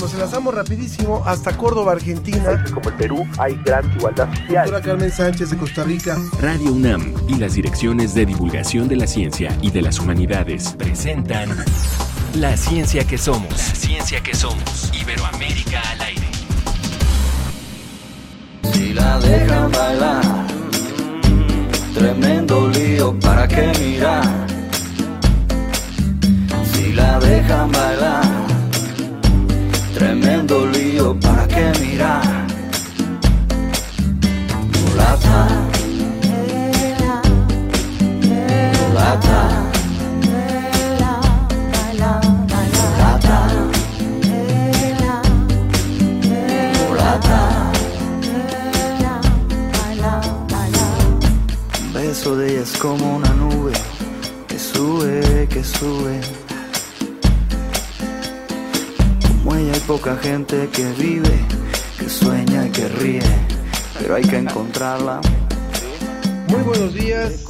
nos enlazamos rapidísimo hasta Córdoba, Argentina. Como el Perú hay gran igualdad social. Doctora Carmen Sánchez de Costa Rica. Radio UNAM y las direcciones de divulgación de la ciencia y de las humanidades presentan La ciencia que somos. La ciencia que somos. Iberoamérica al aire. Si la dejan bailar, tremendo lío para qué mirar. Si la dejan bailar, para qué mirar. Mulata, mulata. Mulata. Beso de ella es como una nube que sube, que sube. Poca gente que vive, que sueña y que ríe, pero hay que encontrarla. Muy buenos días.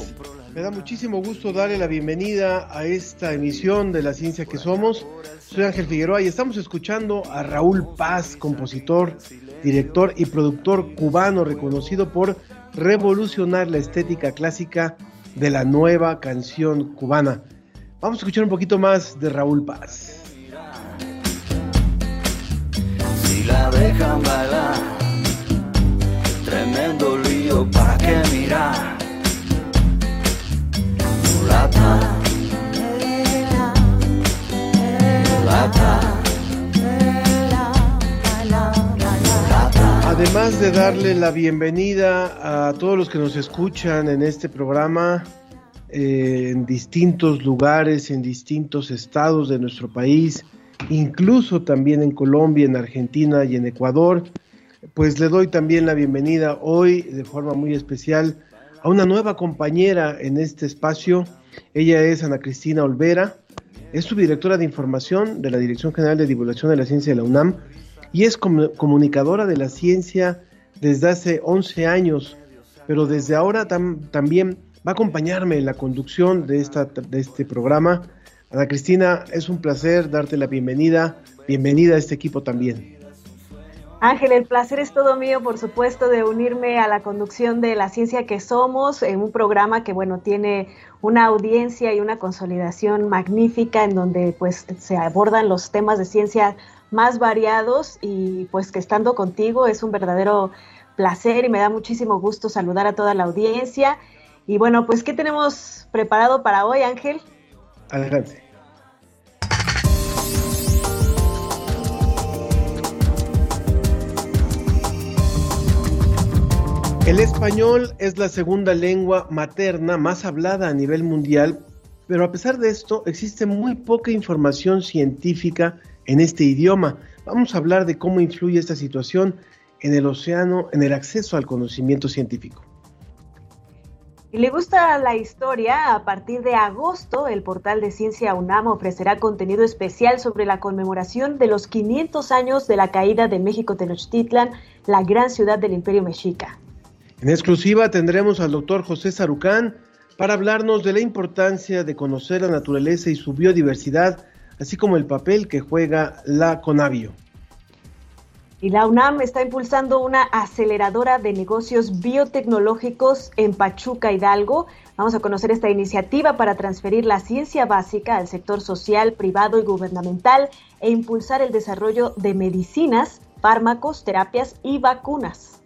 Me da muchísimo gusto darle la bienvenida a esta emisión de La Ciencia que Somos. Soy Ángel Figueroa y estamos escuchando a Raúl Paz, compositor, director y productor cubano reconocido por revolucionar la estética clásica de la nueva canción cubana. Vamos a escuchar un poquito más de Raúl Paz. Si la dejan bailar, tremendo lío para qué mirar. Además de darle la bienvenida a todos los que nos escuchan en este programa, eh, en distintos lugares, en distintos estados de nuestro país, incluso también en Colombia, en Argentina y en Ecuador, pues le doy también la bienvenida hoy de forma muy especial a una nueva compañera en este espacio. Ella es Ana Cristina Olvera, es subdirectora de información de la Dirección General de Divulgación de la Ciencia de la UNAM y es comu- comunicadora de la ciencia desde hace 11 años, pero desde ahora tam- también va a acompañarme en la conducción de, esta, de este programa. Ana Cristina, es un placer darte la bienvenida, bienvenida a este equipo también. Ángel, el placer es todo mío, por supuesto, de unirme a la conducción de La Ciencia que Somos, en un programa que, bueno, tiene una audiencia y una consolidación magnífica en donde, pues, se abordan los temas de ciencia más variados y, pues, que estando contigo es un verdadero placer y me da muchísimo gusto saludar a toda la audiencia. Y, bueno, pues, ¿qué tenemos preparado para hoy, Ángel? Adelante. El español es la segunda lengua materna más hablada a nivel mundial, pero a pesar de esto existe muy poca información científica en este idioma. Vamos a hablar de cómo influye esta situación en el océano, en el acceso al conocimiento científico. Y le gusta la historia, a partir de agosto el portal de Ciencia UNAM ofrecerá contenido especial sobre la conmemoración de los 500 años de la caída de México Tenochtitlan, la gran ciudad del Imperio Mexica. En exclusiva tendremos al doctor José Sarucán para hablarnos de la importancia de conocer la naturaleza y su biodiversidad, así como el papel que juega la Conavio. Y la UNAM está impulsando una aceleradora de negocios biotecnológicos en Pachuca, Hidalgo. Vamos a conocer esta iniciativa para transferir la ciencia básica al sector social, privado y gubernamental e impulsar el desarrollo de medicinas, fármacos, terapias y vacunas.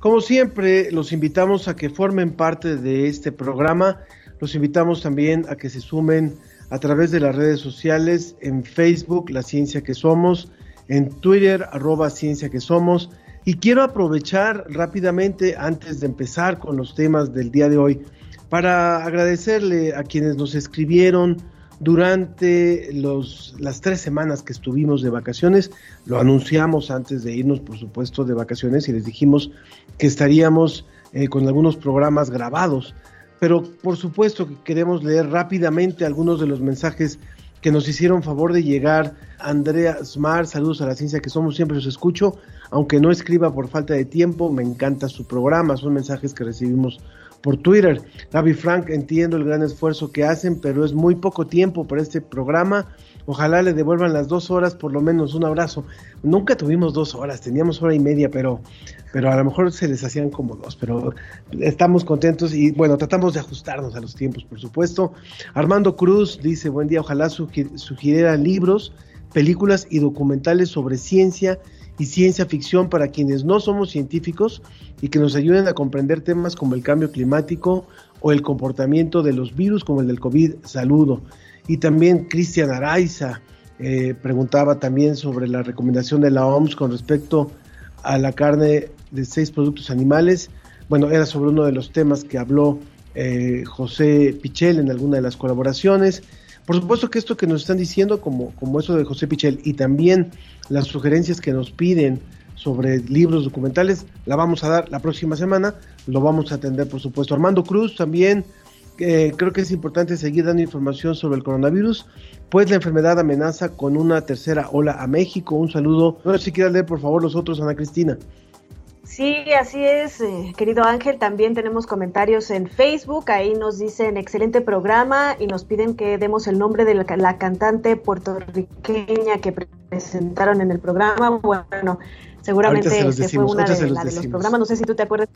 Como siempre, los invitamos a que formen parte de este programa. Los invitamos también a que se sumen a través de las redes sociales, en Facebook, La Ciencia que Somos, en Twitter, arroba Ciencia que Somos. Y quiero aprovechar rápidamente, antes de empezar con los temas del día de hoy, para agradecerle a quienes nos escribieron durante los, las tres semanas que estuvimos de vacaciones. Lo anunciamos antes de irnos, por supuesto, de vacaciones y les dijimos que estaríamos eh, con algunos programas grabados. Pero por supuesto que queremos leer rápidamente algunos de los mensajes que nos hicieron favor de llegar. Andrea Smart, saludos a la ciencia que somos, siempre los escucho, aunque no escriba por falta de tiempo, me encanta su programa, son mensajes que recibimos por Twitter. Gaby Frank, entiendo el gran esfuerzo que hacen, pero es muy poco tiempo para este programa Ojalá le devuelvan las dos horas, por lo menos un abrazo. Nunca tuvimos dos horas, teníamos hora y media, pero, pero a lo mejor se les hacían como dos. Pero estamos contentos y bueno, tratamos de ajustarnos a los tiempos, por supuesto. Armando Cruz dice: Buen día, ojalá sugiriera libros, películas y documentales sobre ciencia y ciencia ficción para quienes no somos científicos y que nos ayuden a comprender temas como el cambio climático o el comportamiento de los virus como el del COVID. Saludo. Y también Cristian Araiza eh, preguntaba también sobre la recomendación de la OMS con respecto a la carne de seis productos animales. Bueno, era sobre uno de los temas que habló eh, José Pichel en alguna de las colaboraciones. Por supuesto que esto que nos están diciendo, como, como eso de José Pichel, y también las sugerencias que nos piden sobre libros documentales, la vamos a dar la próxima semana, lo vamos a atender por supuesto. Armando Cruz también creo que es importante seguir dando información sobre el coronavirus, pues la enfermedad amenaza con una tercera ola a México. Un saludo. No sé si quieres leer, por favor, los otros, Ana Cristina. Sí, así es, eh, querido Ángel. También tenemos comentarios en Facebook. Ahí nos dicen excelente programa y nos piden que demos el nombre de la, cantante puertorriqueña que presentaron en el programa. Bueno, seguramente fue una de, de los programas. No sé si tú te acuerdas.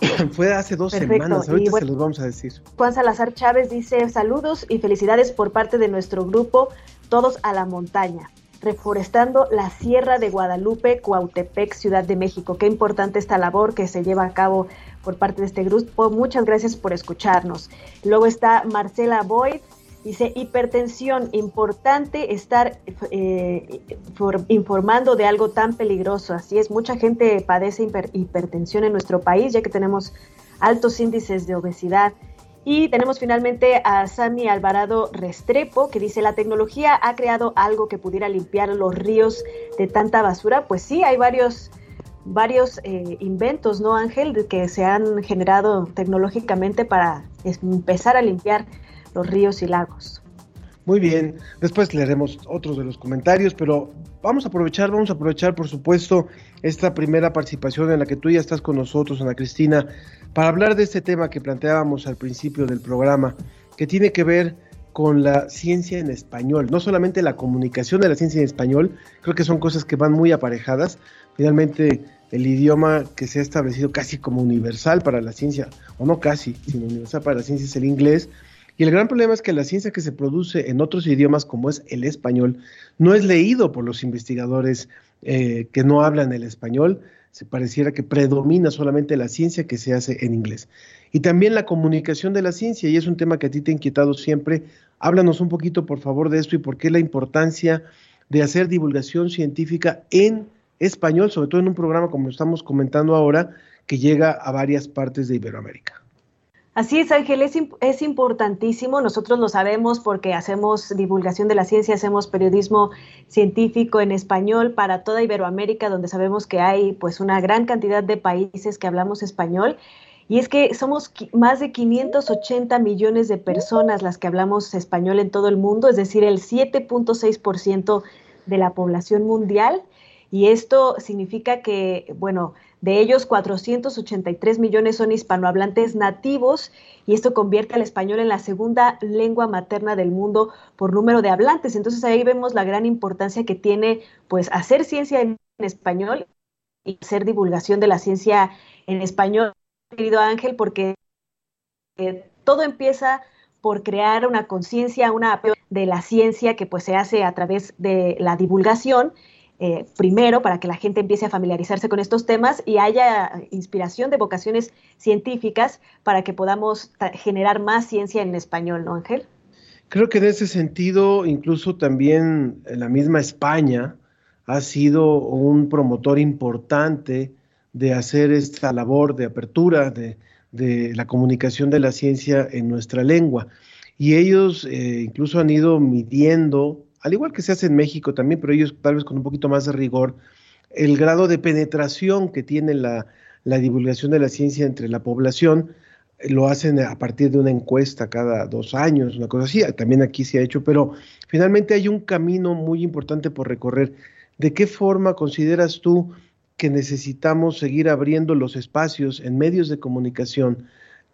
Fue hace dos semanas, ahorita se los vamos a decir. Juan Salazar Chávez dice saludos y felicidades por parte de nuestro grupo Todos a la Montaña, reforestando la Sierra de Guadalupe, Cuautepec, Ciudad de México. Qué importante esta labor que se lleva a cabo por parte de este grupo. Muchas gracias por escucharnos. Luego está Marcela Boyd, Dice, hipertensión, importante estar eh, informando de algo tan peligroso. Así es, mucha gente padece hipertensión en nuestro país, ya que tenemos altos índices de obesidad. Y tenemos finalmente a Sami Alvarado Restrepo, que dice, la tecnología ha creado algo que pudiera limpiar los ríos de tanta basura. Pues sí, hay varios varios eh, inventos, ¿no, Ángel?, que se han generado tecnológicamente para empezar a limpiar los ríos y lagos. Muy bien, después leeremos otros de los comentarios, pero vamos a aprovechar, vamos a aprovechar por supuesto esta primera participación en la que tú ya estás con nosotros, Ana Cristina, para hablar de este tema que planteábamos al principio del programa, que tiene que ver con la ciencia en español, no solamente la comunicación de la ciencia en español, creo que son cosas que van muy aparejadas, finalmente el idioma que se ha establecido casi como universal para la ciencia, o no casi, sino universal para la ciencia es el inglés, y el gran problema es que la ciencia que se produce en otros idiomas, como es el español, no es leído por los investigadores eh, que no hablan el español. Se pareciera que predomina solamente la ciencia que se hace en inglés. Y también la comunicación de la ciencia, y es un tema que a ti te ha inquietado siempre. Háblanos un poquito, por favor, de esto y por qué la importancia de hacer divulgación científica en español, sobre todo en un programa como estamos comentando ahora, que llega a varias partes de Iberoamérica. Así es, Ángel, es, importantísimo. Nosotros lo sabemos porque hacemos divulgación de la ciencia, hacemos periodismo científico en español para toda Iberoamérica, donde sabemos que hay pues una gran cantidad de países que hablamos español. Y es que somos más de 580 millones de personas las que hablamos español en todo el mundo, es decir, el 7.6% de la población mundial. Y esto significa que, bueno, de ellos, 483 millones son hispanohablantes nativos y esto convierte al español en la segunda lengua materna del mundo por número de hablantes. Entonces ahí vemos la gran importancia que tiene pues hacer ciencia en español y hacer divulgación de la ciencia en español, querido Ángel, porque eh, todo empieza por crear una conciencia, una de la ciencia que pues se hace a través de la divulgación eh, primero para que la gente empiece a familiarizarse con estos temas y haya inspiración de vocaciones científicas para que podamos generar más ciencia en español, ¿no, Ángel? Creo que en ese sentido, incluso también la misma España ha sido un promotor importante de hacer esta labor de apertura de, la comunicación de la ciencia en nuestra lengua. Y ellos eh, incluso han ido midiendo al igual que se hace en México también, pero ellos tal vez con un poquito más de rigor, el grado de penetración que tiene la, divulgación de la ciencia entre la población, eh, lo hacen a partir de una encuesta cada dos años, una cosa así, también aquí se ha hecho, pero finalmente hay un camino muy importante por recorrer. ¿De qué forma consideras tú que necesitamos seguir abriendo los espacios en medios de comunicación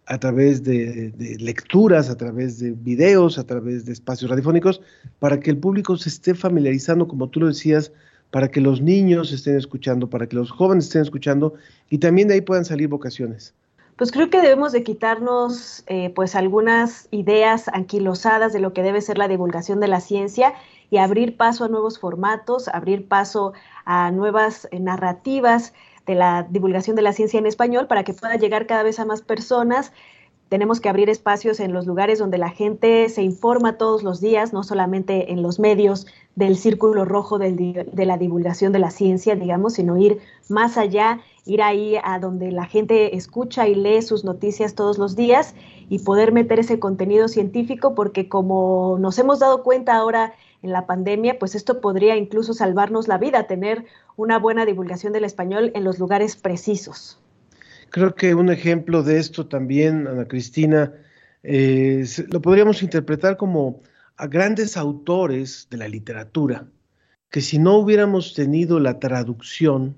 a través de, lecturas, a través de videos, a través de espacios radiofónicos, para que el público se esté familiarizando, como tú lo decías, para que los niños estén escuchando, para que los jóvenes estén escuchando y también de ahí puedan salir vocaciones. Pues creo que debemos de quitarnos eh, pues algunas ideas anquilosadas de lo que debe ser la divulgación de la ciencia y abrir paso a nuevos formatos, abrir paso a nuevas eh, narrativas de la divulgación de la ciencia en español para que pueda llegar cada vez a más personas. Tenemos que abrir espacios en los lugares donde la gente se informa todos los días, no solamente en los medios del círculo rojo de la divulgación de la ciencia, digamos, sino ir más allá, ir ahí a donde la gente escucha y lee sus noticias todos los días y poder meter ese contenido científico, porque como nos hemos dado cuenta ahora en la pandemia, pues esto podría incluso salvarnos la vida, tener una buena divulgación del español en los lugares precisos. Creo que un ejemplo de esto también, Ana Cristina, eh, lo podríamos interpretar como a grandes autores de la literatura, que si no hubiéramos tenido la traducción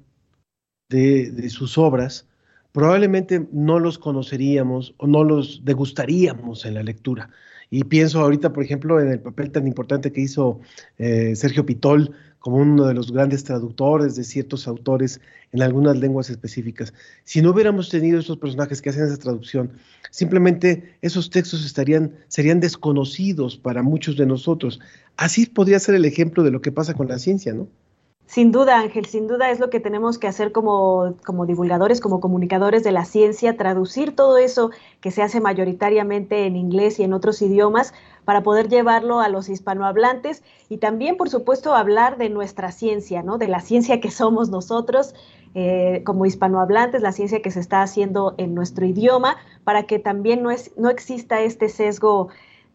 de, de sus obras, probablemente no los conoceríamos o no los degustaríamos en la lectura. Y pienso ahorita, por ejemplo, en el papel tan importante que hizo eh, Sergio Pitol como uno de los grandes traductores de ciertos autores en algunas lenguas específicas. Si no hubiéramos tenido esos personajes que hacen esa traducción, simplemente esos textos estarían, serían desconocidos para muchos de nosotros. Así podría ser el ejemplo de lo que pasa con la ciencia, ¿no? Sin duda, Ángel, sin duda es lo que tenemos que hacer como, como, divulgadores, como comunicadores de la ciencia, traducir todo eso que se hace mayoritariamente en inglés y en otros idiomas para poder llevarlo a los hispanohablantes y también, por supuesto, hablar de nuestra ciencia, ¿no? De la ciencia que somos nosotros eh, como hispanohablantes, la ciencia que se está haciendo en nuestro idioma, para que también no, es, no exista este sesgo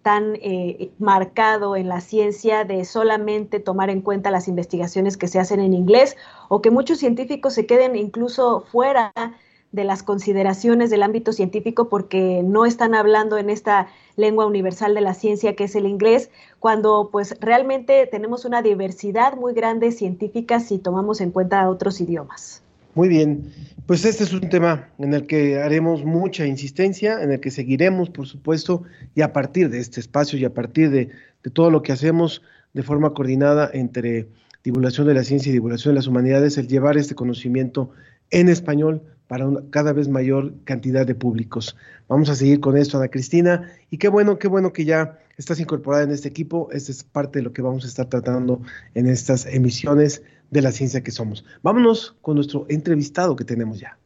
tan eh, marcado en la ciencia de solamente tomar en cuenta las investigaciones que se hacen en inglés o que muchos científicos se queden incluso fuera de las consideraciones del ámbito científico porque no están hablando en esta lengua universal de la ciencia que es el inglés, cuando pues realmente tenemos una diversidad muy grande científica si tomamos en cuenta otros idiomas. Muy bien, pues este es un tema en el que haremos mucha insistencia, en el que seguiremos, por supuesto, y a partir de este espacio y a partir de, todo lo que hacemos de forma coordinada entre divulgación de la ciencia y divulgación de las humanidades, el llevar este conocimiento en español para una cada vez mayor cantidad de públicos. Vamos a seguir con esto, Ana Cristina, y qué bueno, qué bueno que ya estás incorporada en este equipo. Esta es parte de lo que vamos a estar tratando en estas emisiones de la ciencia que somos. Vámonos con nuestro entrevistado que tenemos ya.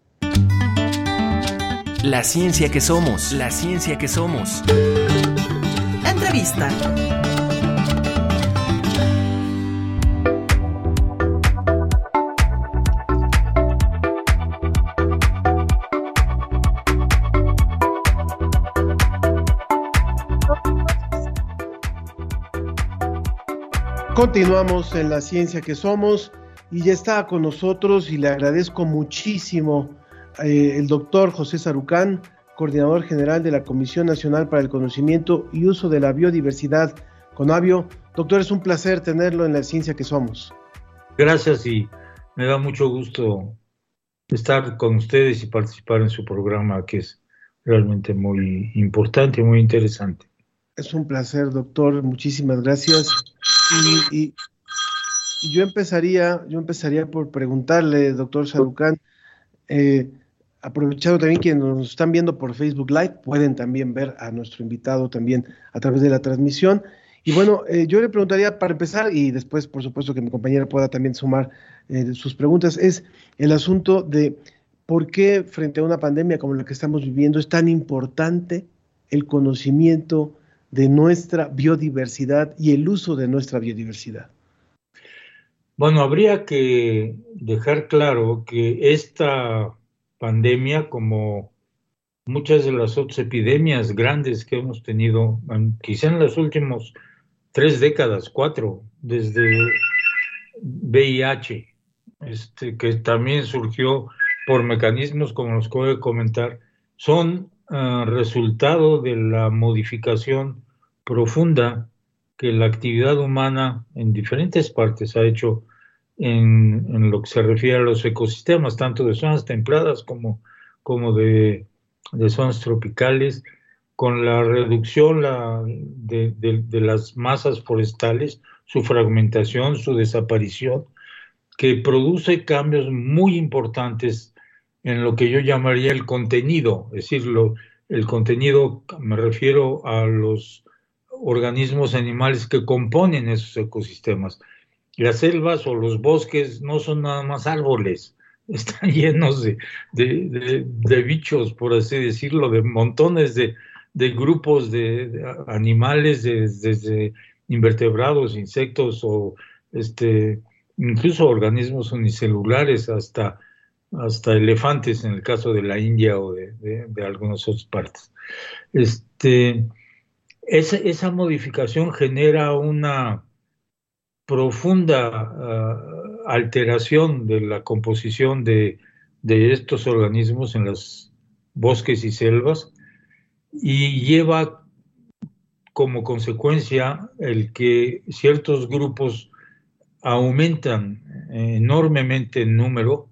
La ciencia que somos, la ciencia que somos. Entrevista. Continuamos en la ciencia que somos y ya está con nosotros y le agradezco muchísimo eh, el doctor José Sarucán, coordinador general de la Comisión Nacional para el Conocimiento y Uso de la Biodiversidad, Conavio. Doctor, es un placer tenerlo en la ciencia que somos. Gracias y me da mucho gusto estar con ustedes y participar en su programa que es realmente muy importante y muy interesante. Es un placer, doctor. Muchísimas gracias. Y, yo empezaría, yo empezaría por preguntarle, doctor Sarucán, eh, aprovechando también quienes nos están viendo por Facebook Live, pueden también ver a nuestro invitado también a través de la transmisión. Y bueno, eh, yo le preguntaría para empezar, y después, por supuesto, que mi compañera pueda también sumar eh, sus preguntas, es el asunto de por qué frente a una pandemia como la que estamos viviendo es tan importante el conocimiento de nuestra biodiversidad y el uso de nuestra biodiversidad? Bueno, habría que dejar claro que esta pandemia, como muchas de las otras epidemias grandes que hemos tenido, quizá en las últimas tres décadas, cuatro, desde VIH, este, que también surgió por mecanismos como los que voy a comentar, son Ah, resultado de la modificación profunda que la actividad humana en diferentes partes ha hecho en, lo que se refiere a los ecosistemas, tanto de zonas templadas como, como de zonas tropicales, con la reducción de, las masas forestales, su fragmentación, su desaparición, que produce cambios muy importantes en lo que yo llamaría el contenido, es decir, el contenido, me refiero a los organismos animales que componen esos ecosistemas. Las selvas o los bosques no son nada más árboles, están llenos de, de, bichos, por así decirlo, de montones de, grupos de, animales, desde invertebrados, insectos o este, incluso organismos unicelulares hasta, hasta elefantes en el caso de la India o de, algunas otras partes. Este, esa, esa modificación genera una profunda ah, alteración de la composición de, estos organismos en los bosques y selvas y lleva como consecuencia el que ciertos grupos aumentan enormemente en número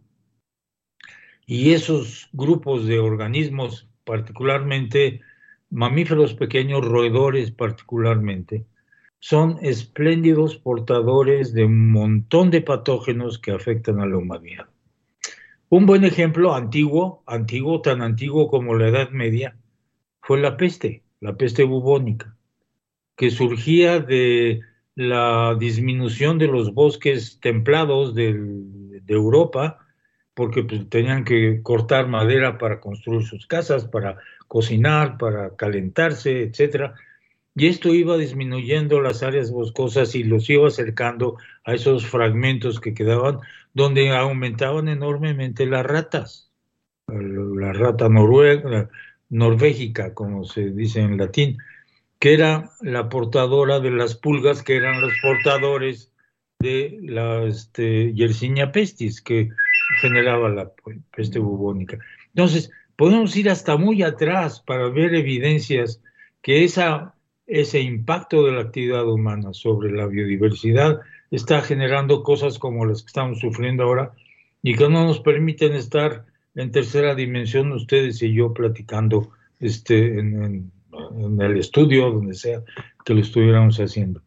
y esos grupos de organismos, particularmente mamíferos pequeños, roedores particularmente, son espléndidos portadores de un montón de patógenos que afectan a la humanidad. Un buen ejemplo antiguo, antiguo, tan antiguo como la Edad Media, fue la peste, la peste bubónica, que surgía de la disminución de los bosques templados de Europa, porque pues, tenían que cortar madera para construir sus casas, para cocinar, para calentarse, etcétera y esto iba disminuyendo las áreas boscosas y los iba acercando a esos fragmentos que quedaban, donde aumentaban enormemente las ratas. La rata noruega, norvégica, como se dice en latín, que era la portadora de las pulgas, que eran los portadores de la este, Yersinia pestis, que generaba la peste bubónica. Entonces, podemos ir hasta muy atrás para ver evidencias que esa ese impacto de la actividad humana sobre la biodiversidad está generando cosas como las que estamos sufriendo ahora y que no nos permiten estar en tercera dimensión ustedes y yo platicando este, en, el estudio, donde sea que lo estuviéramos haciendo.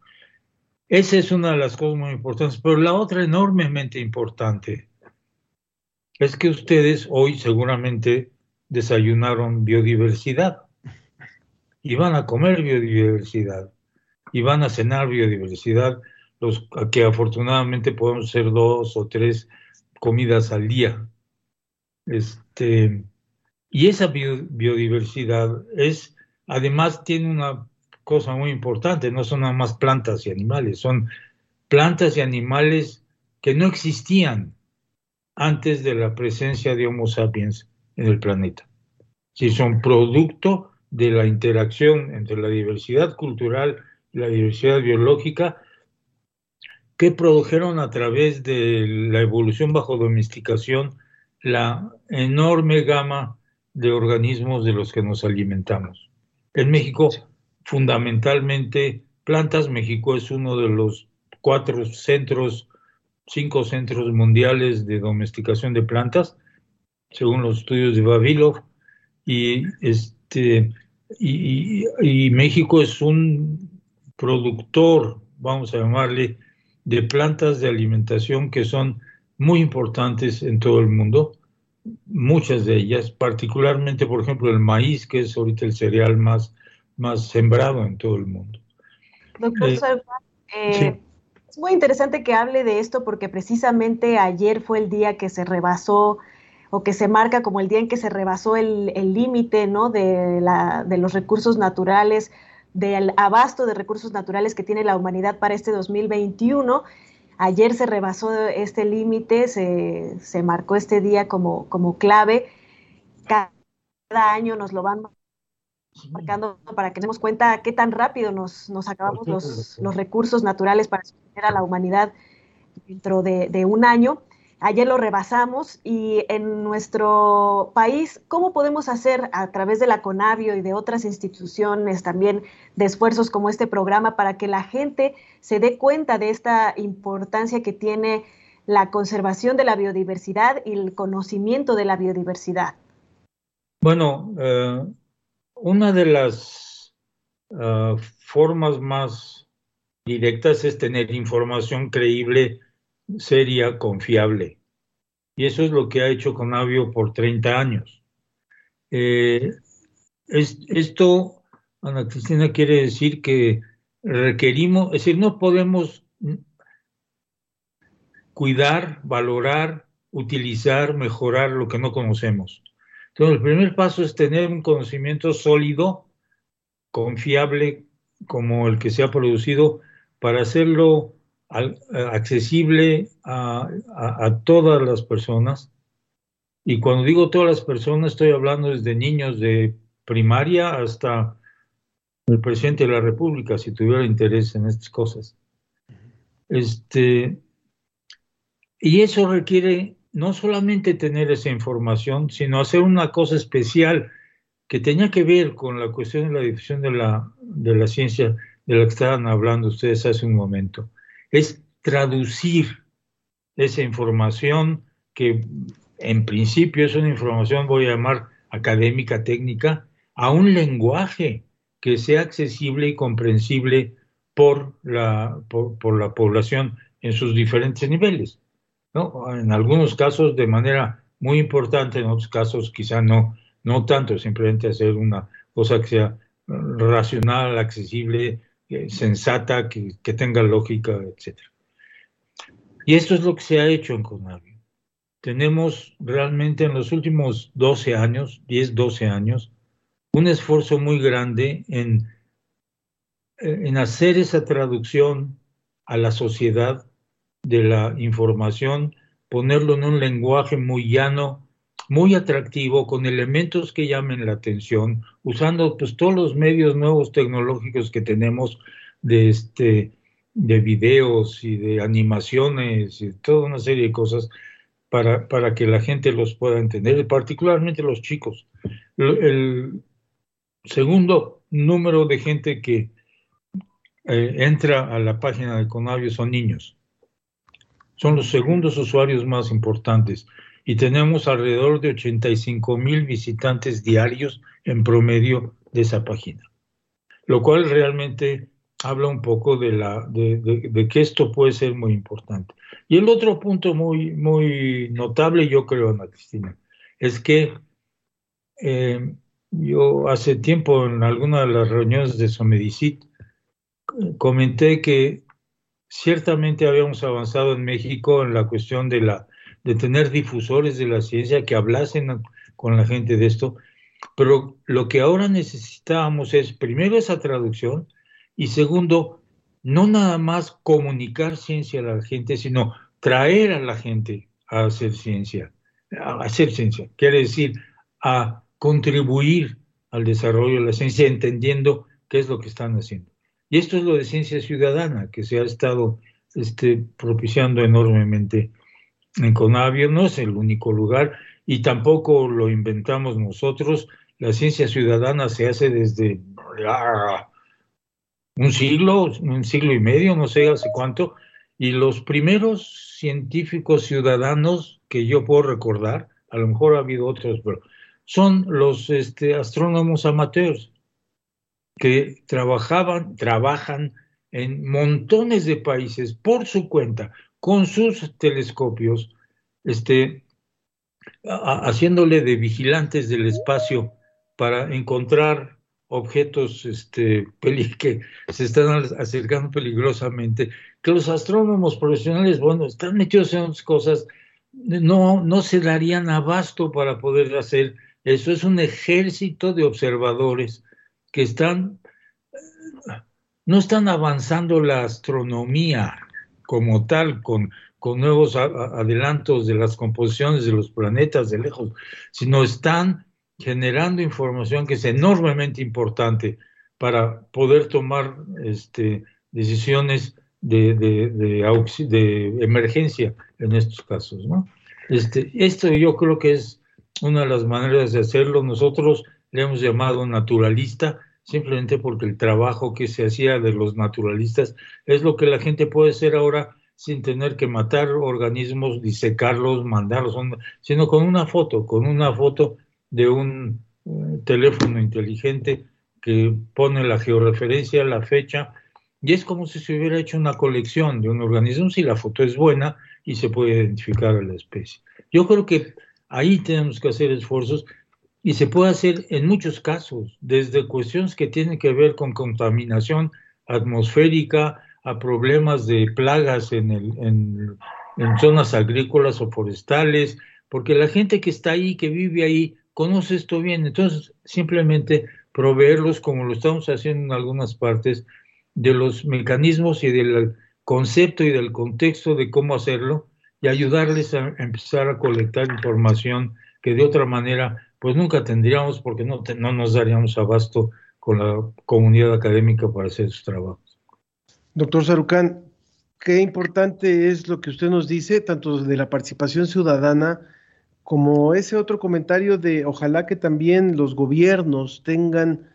Esa es una de las cosas muy importantes, pero la otra enormemente importante es que ustedes hoy seguramente desayunaron biodiversidad. Y van a comer biodiversidad. Y van a cenar biodiversidad, los que afortunadamente podemos hacer dos o tres comidas al día. Este, y esa biodiversidad es, además tiene una cosa muy importante, no son nada más plantas y animales, son plantas y animales que no existían antes de la presencia de Homo sapiens en el planeta. Si son producto de la interacción entre la diversidad cultural y la diversidad biológica que produjeron a través de la evolución bajo domesticación la enorme gama de organismos de los que nos alimentamos. En México, fundamentalmente plantas, México es uno de los cuatro centros, cinco centros mundiales de domesticación de plantas, según los estudios de Vavilov, y este, y, México es un productor, vamos a llamarle, de plantas de alimentación que son muy importantes en todo el mundo, muchas de ellas, particularmente, por ejemplo, el maíz, que es ahorita el cereal más, más sembrado en todo el mundo. Doctor eh, eh, es muy interesante que hable de esto porque precisamente ayer fue el día que se rebasó o que se marca como el día en que se rebasó el límite ¿no? de, de los recursos naturales, del abasto de recursos naturales que tiene la humanidad para este 2021. Ayer se rebasó este límite, se, se, marcó este día como, como clave. Cada año nos lo van marcando para que nos demos cuenta qué tan rápido nos, nos acabamos los, los, recursos naturales para sostener a la humanidad dentro de, de un año. Ayer lo rebasamos y en nuestro país, ¿cómo podemos hacer a través de la CONAVIO y de otras instituciones también de esfuerzos como este programa para que la gente se dé cuenta de esta importancia que tiene la conservación de la biodiversidad y el conocimiento de la biodiversidad? Bueno, eh, una de las uh, formas más directas es tener información creíble, seria, confiable. Y eso es lo que ha hecho Conavio por 30 años. Eh, es, esto, Ana Cristina, quiere decir que requerimos, es decir, no podemos cuidar, valorar, utilizar, mejorar lo que no conocemos. Entonces, el primer paso es tener un conocimiento sólido, confiable, como el que se ha producido, para hacerlo accesible a, todas las personas. Y cuando digo todas las personas, estoy hablando desde niños de primaria hasta el presidente de la República, si tuviera interés en estas cosas. Este, y eso requiere no solamente tener esa información, sino hacer una cosa especial que tenía que ver con la cuestión de la difusión de la, de la ciencia de la que estaban hablando ustedes hace un momento. Es traducir esa información que en principio es una información, voy a llamar académica, técnica, a un lenguaje que sea accesible y comprensible por la, por, la población en sus diferentes niveles. ¿No? En algunos casos de manera muy importante, en otros casos quizá no, no tanto, simplemente hacer una cosa que sea racional, accesible, eh, sensata, que, que tenga lógica, etcétera. Y esto es lo que se ha hecho en Conavio. Tenemos realmente en los últimos 12 años, 10, 12 años, un esfuerzo muy grande en, en hacer esa traducción a la sociedad de la información, ponerlo en un lenguaje muy llano, muy atractivo, con elementos que llamen la atención, usando pues todos los medios nuevos tecnológicos que tenemos de este de videos y de animaciones y toda una serie de cosas para, para que la gente los pueda entender, particularmente los chicos. El segundo número de gente que eh, entra a la página de Conavio son niños. Son los segundos usuarios más importantes y tenemos alrededor de 85 mil visitantes diarios en promedio de esa página, lo cual realmente habla un poco de, la, de, que esto puede ser muy importante. Y el otro punto muy, muy notable, yo creo, Ana Cristina, es que eh, yo hace tiempo en alguna de las reuniones de Somedicit comenté que ciertamente habíamos avanzado en México en la cuestión de, la, de tener difusores de la ciencia que hablasen con la gente de esto, pero lo que ahora necesitábamos es primero esa traducción, y segundo, no nada más comunicar ciencia a la gente, sino traer a la gente a hacer ciencia, a hacer ciencia, quiere decir a contribuir al desarrollo de la ciencia entendiendo qué es lo que están haciendo. Y esto es lo de ciencia ciudadana que se ha estado este, propiciando enormemente en Conavio. No es el único lugar y tampoco lo inventamos nosotros. La ciencia ciudadana se hace desde un siglo, un siglo y medio, no sé hace cuánto, y los primeros científicos ciudadanos que yo puedo recordar, a lo mejor ha habido otros, pero son los este, astrónomos amateurs que trabajaban, trabajan en montones de países por su cuenta, con sus telescopios, este, haciéndole de vigilantes del espacio para encontrar objetos este, que se están acercando peligrosamente, que los astrónomos profesionales, bueno, están metidos en otras cosas, no, no se darían abasto para poder hacer eso. Es un ejército de observadores que están, no están avanzando la astronomía como tal, con, con nuevos adelantos de las composiciones de los planetas de lejos, sino están generando información que es enormemente importante para poder tomar este, decisiones de, de, emergencia en estos casos. ¿no? Este, esto yo creo que es una de las maneras de hacerlo. Nosotros le hemos llamado naturalista simplemente porque el trabajo que se hacía de los naturalistas es lo que la gente puede hacer ahora sin tener que matar organismos, disecarlos, mandarlos, sino con una foto, con una foto de un teléfono inteligente que pone la georreferencia, la fecha, y es como si se hubiera hecho una colección de un organismo si la foto es buena y se puede identificar a la especie. Yo creo que ahí tenemos que hacer esfuerzos y se puede hacer en muchos casos, desde cuestiones que tienen que ver con contaminación atmosférica a problemas de plagas en, el, en, zonas agrícolas o forestales, porque la gente que está ahí, que vive ahí, conoce esto bien. Entonces, simplemente proveerlos, como lo estamos haciendo en algunas partes, de los mecanismos y del concepto y del contexto de cómo hacerlo y ayudarles a empezar a colectar información que de otra manera pues nunca tendríamos porque no, no nos daríamos abasto con la comunidad académica para hacer sus trabajos. Doctor Sarucán, qué importante es lo que usted nos dice, tanto de la participación ciudadana como ese otro comentario de ojalá que también los gobiernos tengan,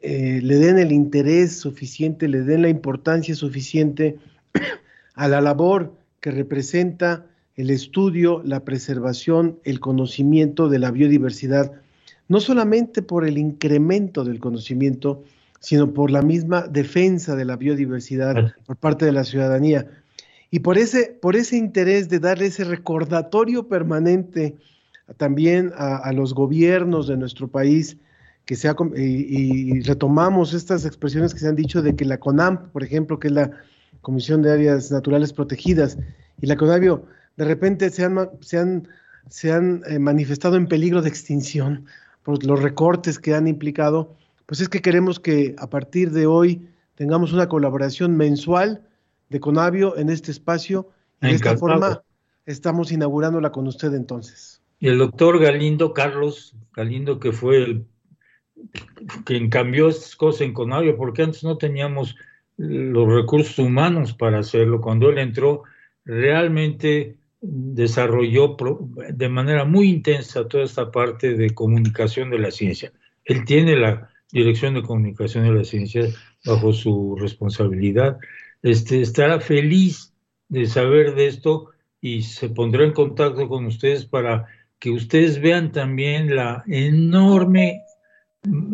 eh, le den el interés suficiente, le den la importancia suficiente a la labor que representa el estudio, la preservación, el conocimiento de la biodiversidad, no solamente por el incremento del conocimiento, sino por la misma defensa de la biodiversidad por parte de la ciudadanía. Y por ese, por ese interés de darle ese recordatorio permanente también a, los gobiernos de nuestro país, que sea, y, y, retomamos estas expresiones que se han dicho de que la CONAMP, por ejemplo, que es la Comisión de Áreas Naturales Protegidas, y la CONAVIO, de repente se han, se han, se han eh, manifestado en peligro de extinción por los recortes que han implicado, pues es que queremos que a partir de hoy tengamos una colaboración mensual de Conavio en este espacio y de esta forma estamos inaugurándola con usted entonces. Y el doctor Galindo, Carlos Galindo, que fue el quien cambió estas cosas en Conavio, porque antes no teníamos los recursos humanos para hacerlo. Cuando él entró, realmente desarrolló de manera muy intensa toda esta parte de comunicación de la ciencia. Él tiene la Dirección de Comunicación de la Ciencia bajo su responsabilidad. Este, estará feliz de saber de esto y se pondrá en contacto con ustedes para que ustedes vean también la enorme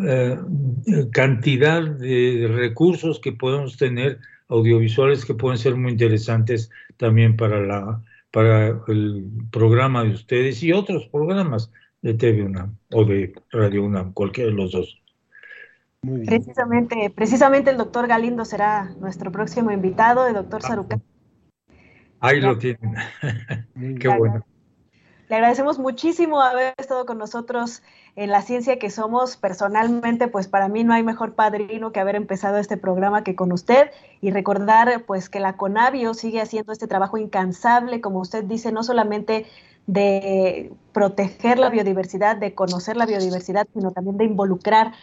eh, cantidad de recursos que podemos tener audiovisuales que pueden ser muy interesantes también para la para el programa de ustedes y otros programas de TV UNAM o de Radio UNAM, cualquiera de los dos. Precisamente, precisamente el doctor Galindo será nuestro próximo invitado, el doctor Sarucán. Ahí lo tienen. Qué bueno. Le agradecemos muchísimo haber estado con nosotros en la ciencia que somos. Personalmente, pues para mí no hay mejor padrino que haber empezado este programa que con usted y recordar pues que la Conavio sigue haciendo este trabajo incansable, como usted dice, no solamente de proteger la biodiversidad, de conocer la biodiversidad, sino también de involucrar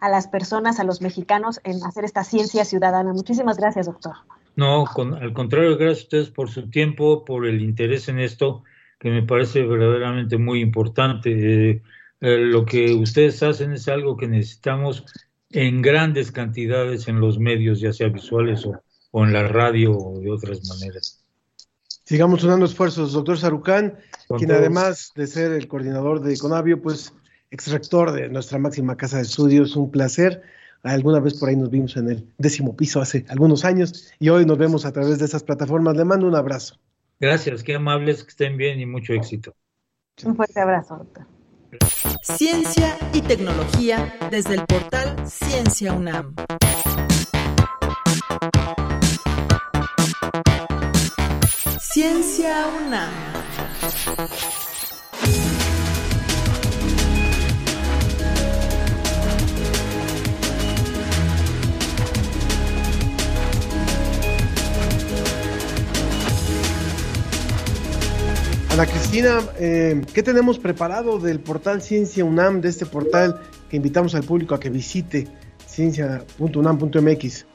a las personas, a los mexicanos en hacer esta ciencia ciudadana. Muchísimas gracias, doctor. No, al contrario, gracias a ustedes por su tiempo, por el interés en esto, que me parece verdaderamente muy importante. Eh, eh, lo que ustedes hacen es algo que necesitamos en grandes cantidades en los medios, ya sea visuales o, en la radio o de otras maneras. Sigamos unando esfuerzos, doctor Sarucán, quien además de ser el coordinador de Conavio, pues extractor de nuestra máxima casa de estudios, un placer. Alguna vez por ahí nos vimos en el décimo piso hace algunos años y hoy nos vemos a través de esas plataformas. Le mando un abrazo. Gracias, qué amables, que estén bien y mucho éxito. Un fuerte abrazo, doctor. Ciencia y tecnología desde el portal Ciencia UNAM. Ciencia UNAM. Ana Cristina, eh, ¿qué tenemos preparado del portal Ciencia UNAM, de este portal que invitamos al público a que visite ciencia.unam.mx?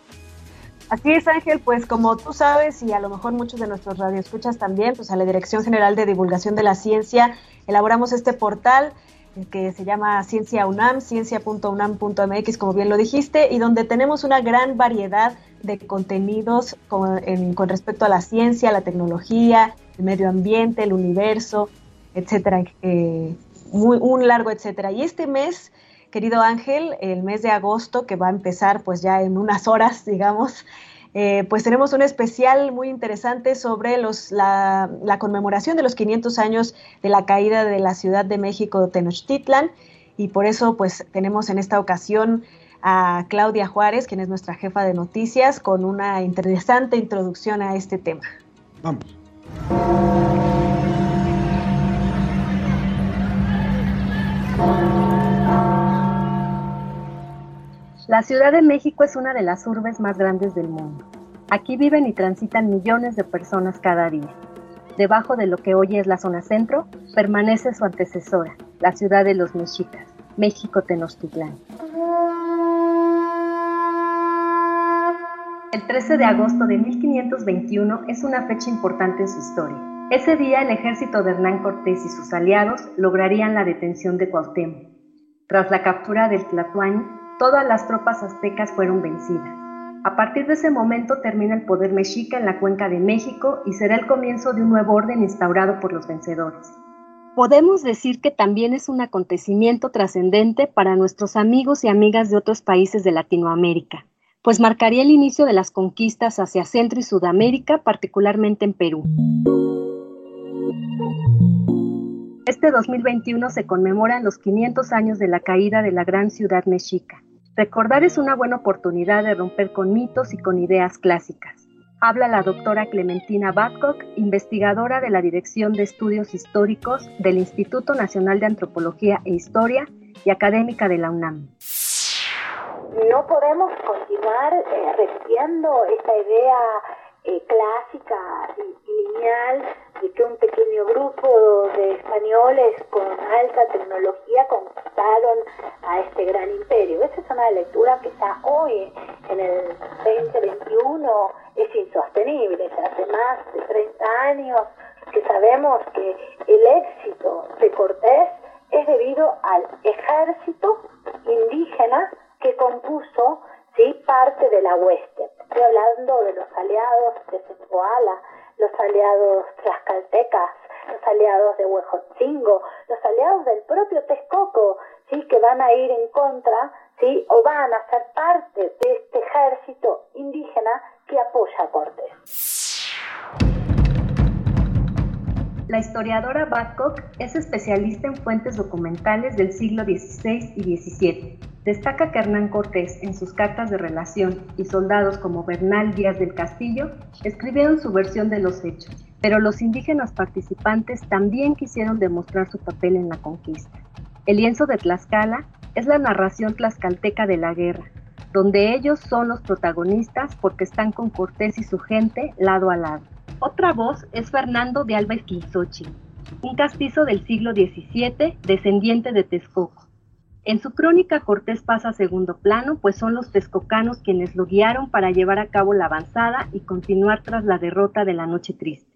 Así es, Ángel, pues como tú sabes y a lo mejor muchos de nuestros radioescuchas también, pues a la Dirección General de Divulgación de la Ciencia elaboramos este portal eh, que se llama Ciencia UNAM, ciencia.unam.mx, como bien lo dijiste, y donde tenemos una gran variedad de contenidos con, con respecto a la ciencia, la tecnología, el medio ambiente, el universo, etcétera. Eh, un largo etcétera. Y este mes, querido Ángel, el mes de agosto, que va a empezar pues ya en unas horas, digamos, eh, pues tenemos un especial muy interesante sobre los, la, la, conmemoración de los 500 años de la caída de la Ciudad de México, Tenochtitlan, y por eso pues tenemos en esta ocasión a Claudia Juárez, quien es nuestra jefa de noticias, con una interesante introducción a este tema. Vamos. La Ciudad de México es una de las urbes más grandes del mundo. Aquí viven y transitan millones de personas cada día. Debajo de lo que hoy es la zona centro, permanece su antecesora, la ciudad de los mexicas, México Tenochtitlán. El 13 de agosto de 1521 es una fecha importante en su historia. Ese día el ejército de Hernán Cortés y sus aliados lograrían la detención de Cuauhtémoc. Tras la captura del Tlatuani, todas las tropas aztecas fueron vencidas. A partir de ese momento termina el poder mexica en la cuenca de México y será el comienzo de un nuevo orden instaurado por los vencedores. Podemos decir que también es un acontecimiento trascendente para nuestros amigos y amigas de otros países de Latinoamérica, pues marcaría el inicio de las conquistas hacia Centro y Sudamérica, particularmente en Perú. Este 2021 se conmemoran los 500 años de la caída de la gran ciudad mexica. Recordar es una buena oportunidad de romper con mitos y con ideas clásicas. Habla la doctora Clementina Babcock, investigadora de la Dirección de Estudios Históricos del Instituto Nacional de Antropología e Historia y académica de la UNAM. No podemos continuar eh, repitiendo esta idea eh, clásica y lineal de que un pequeño grupo de españoles con alta tecnología conquistaron a este gran imperio. Esa es una lectura que está hoy en el 2021 es insostenible. Hace más de 30 años que sabemos que el éxito de Cortés es debido al ejército indígena que compuso ¿sí? parte de la hueste. Estoy hablando de los aliados de Zempoala, los aliados tlaxcaltecas, los aliados de Huejotzingo, los aliados del propio Texcoco, ¿sí? que van a ir en contra ¿sí? o van a ser parte de este ejército indígena que apoya a Cortés. La historiadora Babcock es especialista en fuentes documentales del siglo XVI y XVII. Destaca que Hernán Cortés, en sus cartas de relación, y soldados como Bernal Díaz del Castillo escribieron su versión de los hechos, pero los indígenas participantes también quisieron demostrar su papel en la conquista. El lienzo de Tlaxcala es la narración tlaxcalteca de la guerra, donde ellos son los protagonistas porque están con Cortés y su gente lado a lado. Otra voz es Fernando de Alba Esquilzochi, un castizo del siglo XVII, descendiente de Texcoco. En su crónica Cortés pasa a segundo plano, pues son los texcocanos quienes lo guiaron para llevar a cabo la avanzada y continuar tras la derrota de la Noche Triste.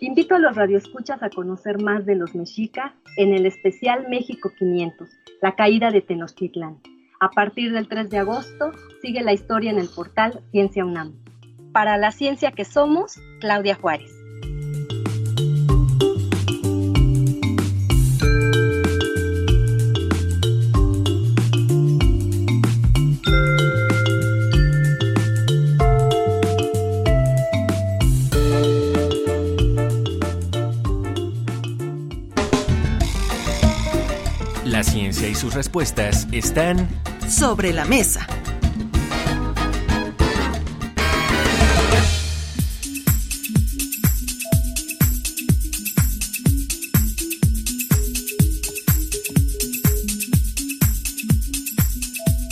Invito a los radioescuchas a conocer más de los mexicas en el especial México 500, la caída de Tenochtitlan. A partir del 3 de agosto, sigue la historia en el portal Ciencia UNAM. Para la ciencia que somos, Claudia Juárez. La ciencia y sus respuestas están sobre la mesa.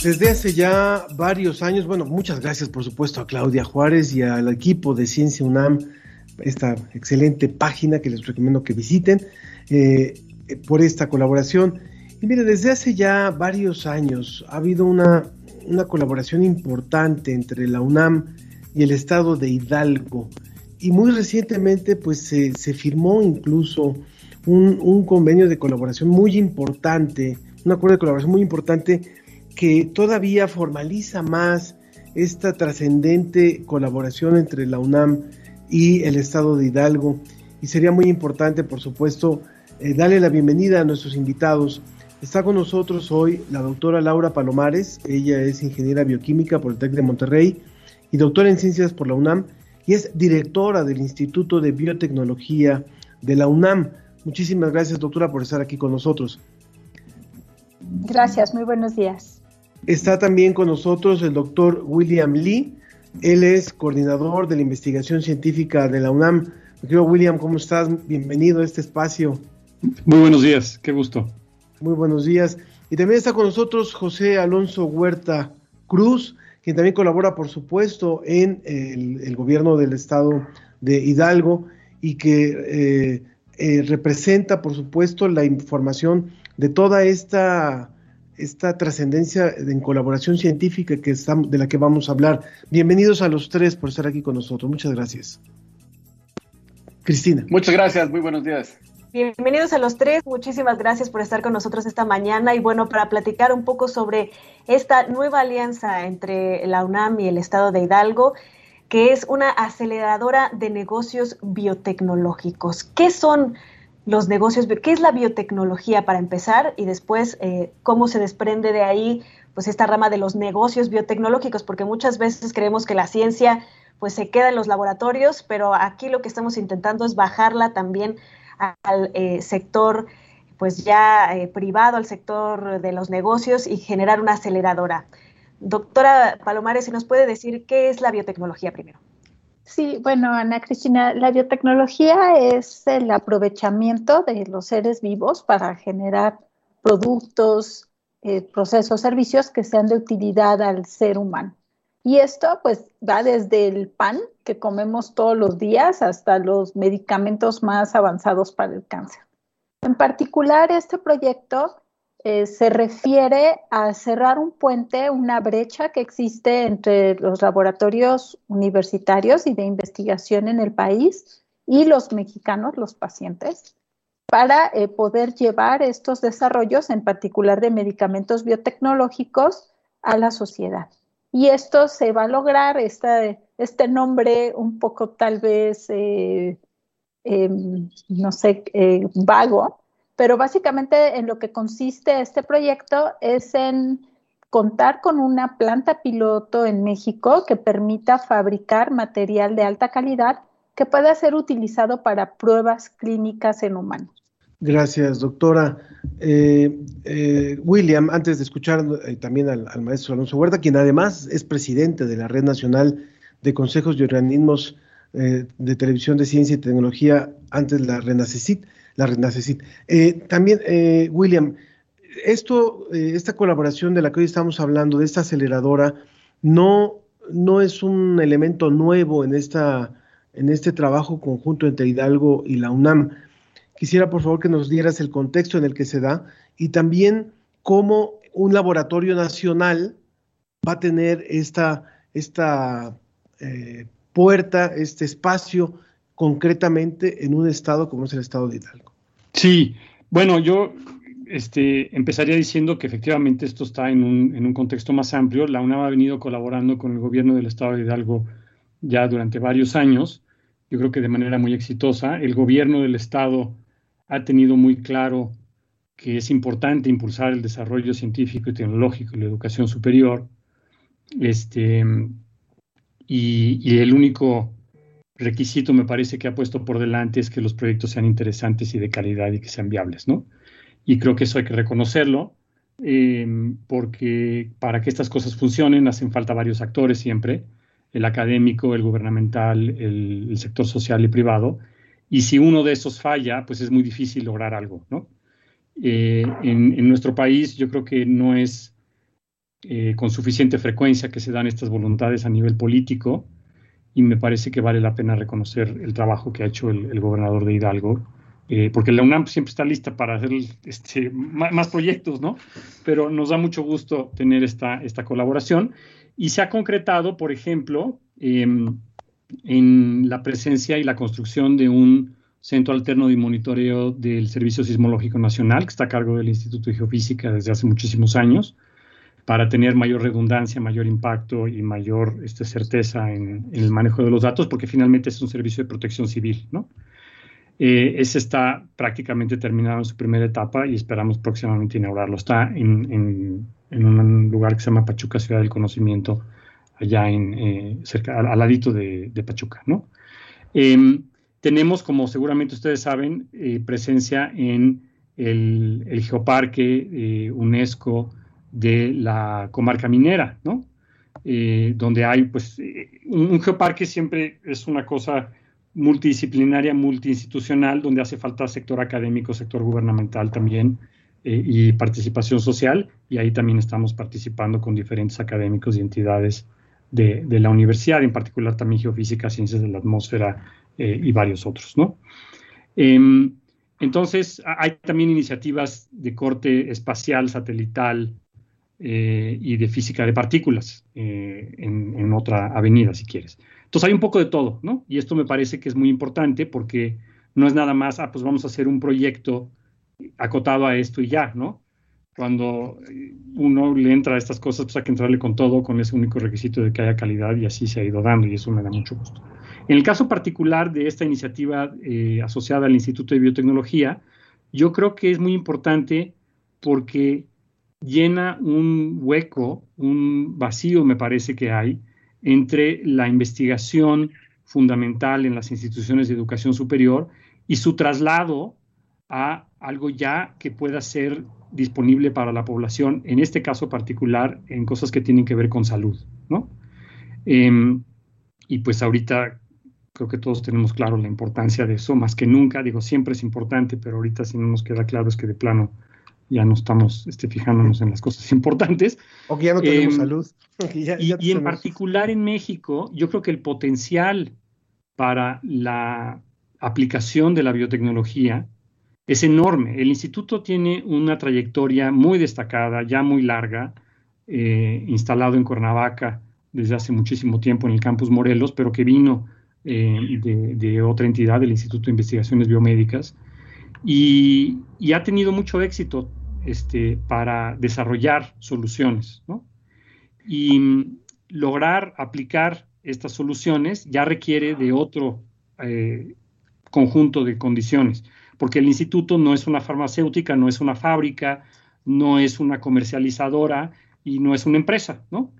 Desde hace ya varios años, bueno, muchas gracias por supuesto a Claudia Juárez y al equipo de Ciencia UNAM, esta excelente página que les recomiendo que visiten, eh, por esta colaboración. Y mire, desde hace ya varios años ha habido una, una colaboración importante entre la UNAM y el estado de Hidalgo. Y muy recientemente pues se, se firmó incluso un, un convenio de colaboración muy importante, un acuerdo de colaboración muy importante que todavía formaliza más esta trascendente colaboración entre la UNAM y el estado de Hidalgo. Y sería muy importante, por supuesto, eh, darle la bienvenida a nuestros invitados. Está con nosotros hoy la doctora Laura Palomares, ella es ingeniera bioquímica por el TEC de Monterrey y doctora en ciencias por la UNAM y es directora del Instituto de Biotecnología de la UNAM. Muchísimas gracias, doctora, por estar aquí con nosotros. Gracias, muy buenos días. Está también con nosotros el doctor William Lee. Él es coordinador de la investigación científica de la UNAM. William, ¿cómo estás? Bienvenido a este espacio. Muy buenos días, qué gusto. Muy buenos días. Y también está con nosotros José Alonso Huerta Cruz, quien también colabora, por supuesto, en el, gobierno del estado de Hidalgo y que eh, eh, representa, por supuesto, la información de toda esta, esta trascendencia en colaboración científica que estamos, de la que vamos a hablar. Bienvenidos a los tres por estar aquí con nosotros. Muchas gracias. Cristina. Muchas gracias, muy buenos días. Bienvenidos a los tres, muchísimas gracias por estar con nosotros esta mañana y bueno, para platicar un poco sobre esta nueva alianza entre la UNAM y el Estado de Hidalgo, que es una aceleradora de negocios biotecnológicos. ¿Qué son los negocios? ¿Qué es la biotecnología para empezar? Y después, eh, ¿cómo se desprende de ahí pues esta rama de los negocios biotecnológicos? Porque muchas veces creemos que la ciencia pues se queda en los laboratorios, pero aquí lo que estamos intentando es bajarla también al eh, sector pues ya eh, privado, al sector de los negocios y generar una aceleradora. Doctora Palomares, si nos puede decir qué es la biotecnología primero. Sí, bueno, Ana Cristina, la biotecnología es el aprovechamiento de los seres vivos para generar productos, eh, procesos, servicios que sean de utilidad al ser humano. Y esto pues va desde el pan que comemos todos los días hasta los medicamentos más avanzados para el cáncer. En particular, este proyecto eh, se refiere a cerrar un puente, una brecha que existe entre los laboratorios universitarios y de investigación en el país y los mexicanos, los pacientes, para eh, poder llevar estos desarrollos, en particular de medicamentos biotecnológicos, a la sociedad. Y esto se va a lograr, este, nombre un poco tal vez, eh, em, no sé, vago, pero básicamente en lo que consiste este proyecto es en contar con una planta piloto en México que permita fabricar material de alta calidad que pueda ser utilizado para pruebas clínicas en humanos. Gracias, doctora. Eh, eh, William, antes de escuchar eh, también al, maestro Alonso Huerta, quien además es presidente de la Red Nacional de Consejos y Organismos de Televisión de Ciencia y Tecnología, antes la RENACECIT. La RENACECIT. también, William, esto, esta colaboración de la que hoy estamos hablando, de esta aceleradora, no, no es un elemento nuevo en, esta, en este trabajo conjunto entre Hidalgo y la UNAM Quisiera, por favor, que nos dieras el contexto en el que se da y también cómo un laboratorio nacional va a tener esta, esta eh, puerta, este espacio concretamente en un estado como es el estado de Hidalgo. Sí, bueno, yo este, empezaría diciendo que efectivamente esto está en un, en un contexto más amplio. La UNAM ha venido colaborando con el gobierno del estado de Hidalgo ya durante varios años, yo creo que de manera muy exitosa. El gobierno del estado ha tenido muy claro que es importante impulsar el desarrollo científico y tecnológico y la educación superior. Este, y, el único requisito, me parece, que ha puesto por delante es que los proyectos sean interesantes y de calidad y que sean viables, ¿no? Y creo que eso hay que reconocerlo, eh, porque para que estas cosas funcionen hacen falta varios actores siempre, el académico, el gubernamental, el sector social y privado, y si uno de esos falla, pues es muy difícil lograr algo, ¿no? Eh, en, nuestro país yo creo que no es eh, con suficiente frecuencia que se dan estas voluntades a nivel político y me parece que vale la pena reconocer el trabajo que ha hecho el, gobernador de Hidalgo, eh, porque la UNAM siempre está lista para hacer este, más, proyectos, ¿no? Pero nos da mucho gusto tener esta, esta colaboración y se ha concretado, por ejemplo, em, en la presencia y la construcción de un centro alterno de monitoreo del Servicio Sismológico Nacional, que está a cargo del Instituto de Geofísica desde hace muchísimos años, para tener mayor redundancia, mayor impacto y mayor este, certeza en, el manejo de los datos, porque finalmente es un servicio de protección civil. ¿no? Eh, ese está prácticamente terminado en su primera etapa y esperamos próximamente inaugurarlo. Está en, un lugar que se llama Pachuca, Ciudad del Conocimiento, allá en, eh, cerca, al, ladito de, Pachuca, ¿no? Em, tenemos, como seguramente ustedes saben, eh, presencia en el, geoparque UNESCO de la comarca minera, ¿no? donde hay, pues, un geoparque siempre es una cosa multidisciplinaria, multiinstitucional, donde hace falta sector académico, sector gubernamental también eh, y participación social. Y ahí también estamos participando con diferentes académicos y entidades de, la universidad, en particular también geofísica, ciencias de la atmósfera eh, y varios otros, ¿no? Em, entonces, hay también iniciativas de corte espacial, satelital eh, y de física de partículas en, en, otra avenida, si quieres. Entonces hay un poco de todo, ¿no? Y esto me parece que es muy importante porque no es nada más, ah, pues vamos a hacer un proyecto acotado a esto y ya, ¿no? Cuando uno le entra a estas cosas, pues hay que entrarle con todo, con ese único requisito de que haya calidad y así se ha ido dando y eso me da mucho gusto. En el caso particular de esta iniciativa eh, asociada al Instituto de Biotecnología, yo creo que es muy importante porque llena un hueco, un vacío, me parece que hay, entre la investigación fundamental en las instituciones de educación superior y su traslado a algo ya que pueda ser disponible para la población, en este caso particular, en cosas que tienen que ver con salud, ¿no? Em, y pues ahorita creo que todos tenemos claro la importancia de eso, más que nunca, digo, siempre es importante, pero ahorita si no nos queda claro es que de plano ya no estamos este, fijándonos en las cosas importantes. O que ya no tenemos em, salud. y, en particular en México, yo creo que el potencial para la aplicación de la biotecnología es enorme. El instituto tiene una trayectoria muy destacada, ya muy larga, eh, instalado en Cuernavaca desde hace muchísimo tiempo en el campus Morelos, pero que vino eh, de, otra entidad, del Instituto de Investigaciones Biomédicas, y, ha tenido mucho éxito este, para desarrollar soluciones. Y mm, lograr aplicar estas soluciones ya requiere de otro eh, conjunto de condiciones, porque el instituto no es una farmacéutica, no es una fábrica, no es una comercializadora y no es una empresa, ¿no?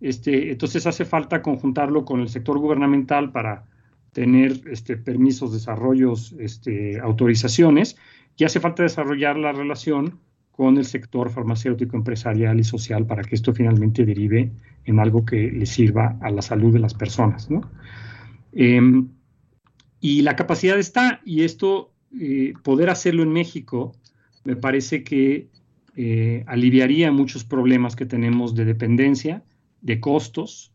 Este, entonces hace falta conjuntarlo con el sector gubernamental para tener este, permisos, desarrollos, este, autorizaciones, y hace falta desarrollar la relación con el sector farmacéutico, empresarial y social para que esto finalmente derive en algo que le sirva a la salud de las personas. Em, y la capacidad está, y esto, eh, poder hacerlo en México, me parece que eh, aliviaría muchos problemas que tenemos de dependencia, de costos,